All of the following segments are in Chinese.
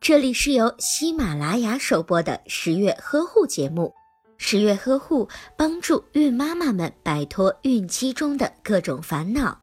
这里是由喜马拉雅首播的十月呵护节目。十月呵护帮助孕妈妈们摆脱孕期中的各种烦恼。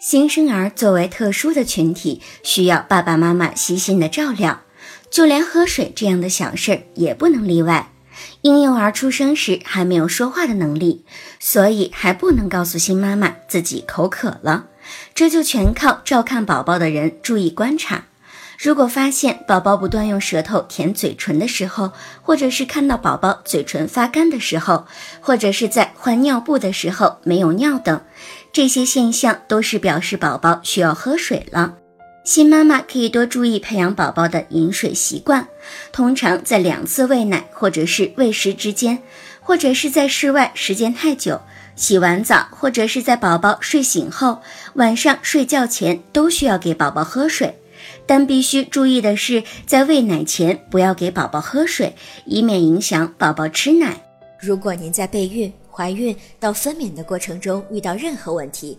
新生儿作为特殊的群体，需要爸爸妈妈细心的照料，就连喝水这样的小事也不能例外。婴幼儿出生时还没有说话的能力，所以还不能告诉新妈妈自己口渴了，这就全靠照看宝宝的人注意观察。如果发现宝宝不断用舌头舔嘴唇的时候，或者是看到宝宝嘴唇发干的时候，或者是在换尿布的时候没有尿等，这些现象都是表示宝宝需要喝水了。新妈妈可以多注意培养宝宝的饮水习惯，通常在两次喂奶或者是喂食之间，或者是在室外时间太久，洗完澡或者是在宝宝睡醒后，晚上睡觉前都需要给宝宝喝水。但必须注意的是，在喂奶前不要给宝宝喝水，以免影响宝宝吃奶。如果您在备孕、怀孕到分娩的过程中遇到任何问题，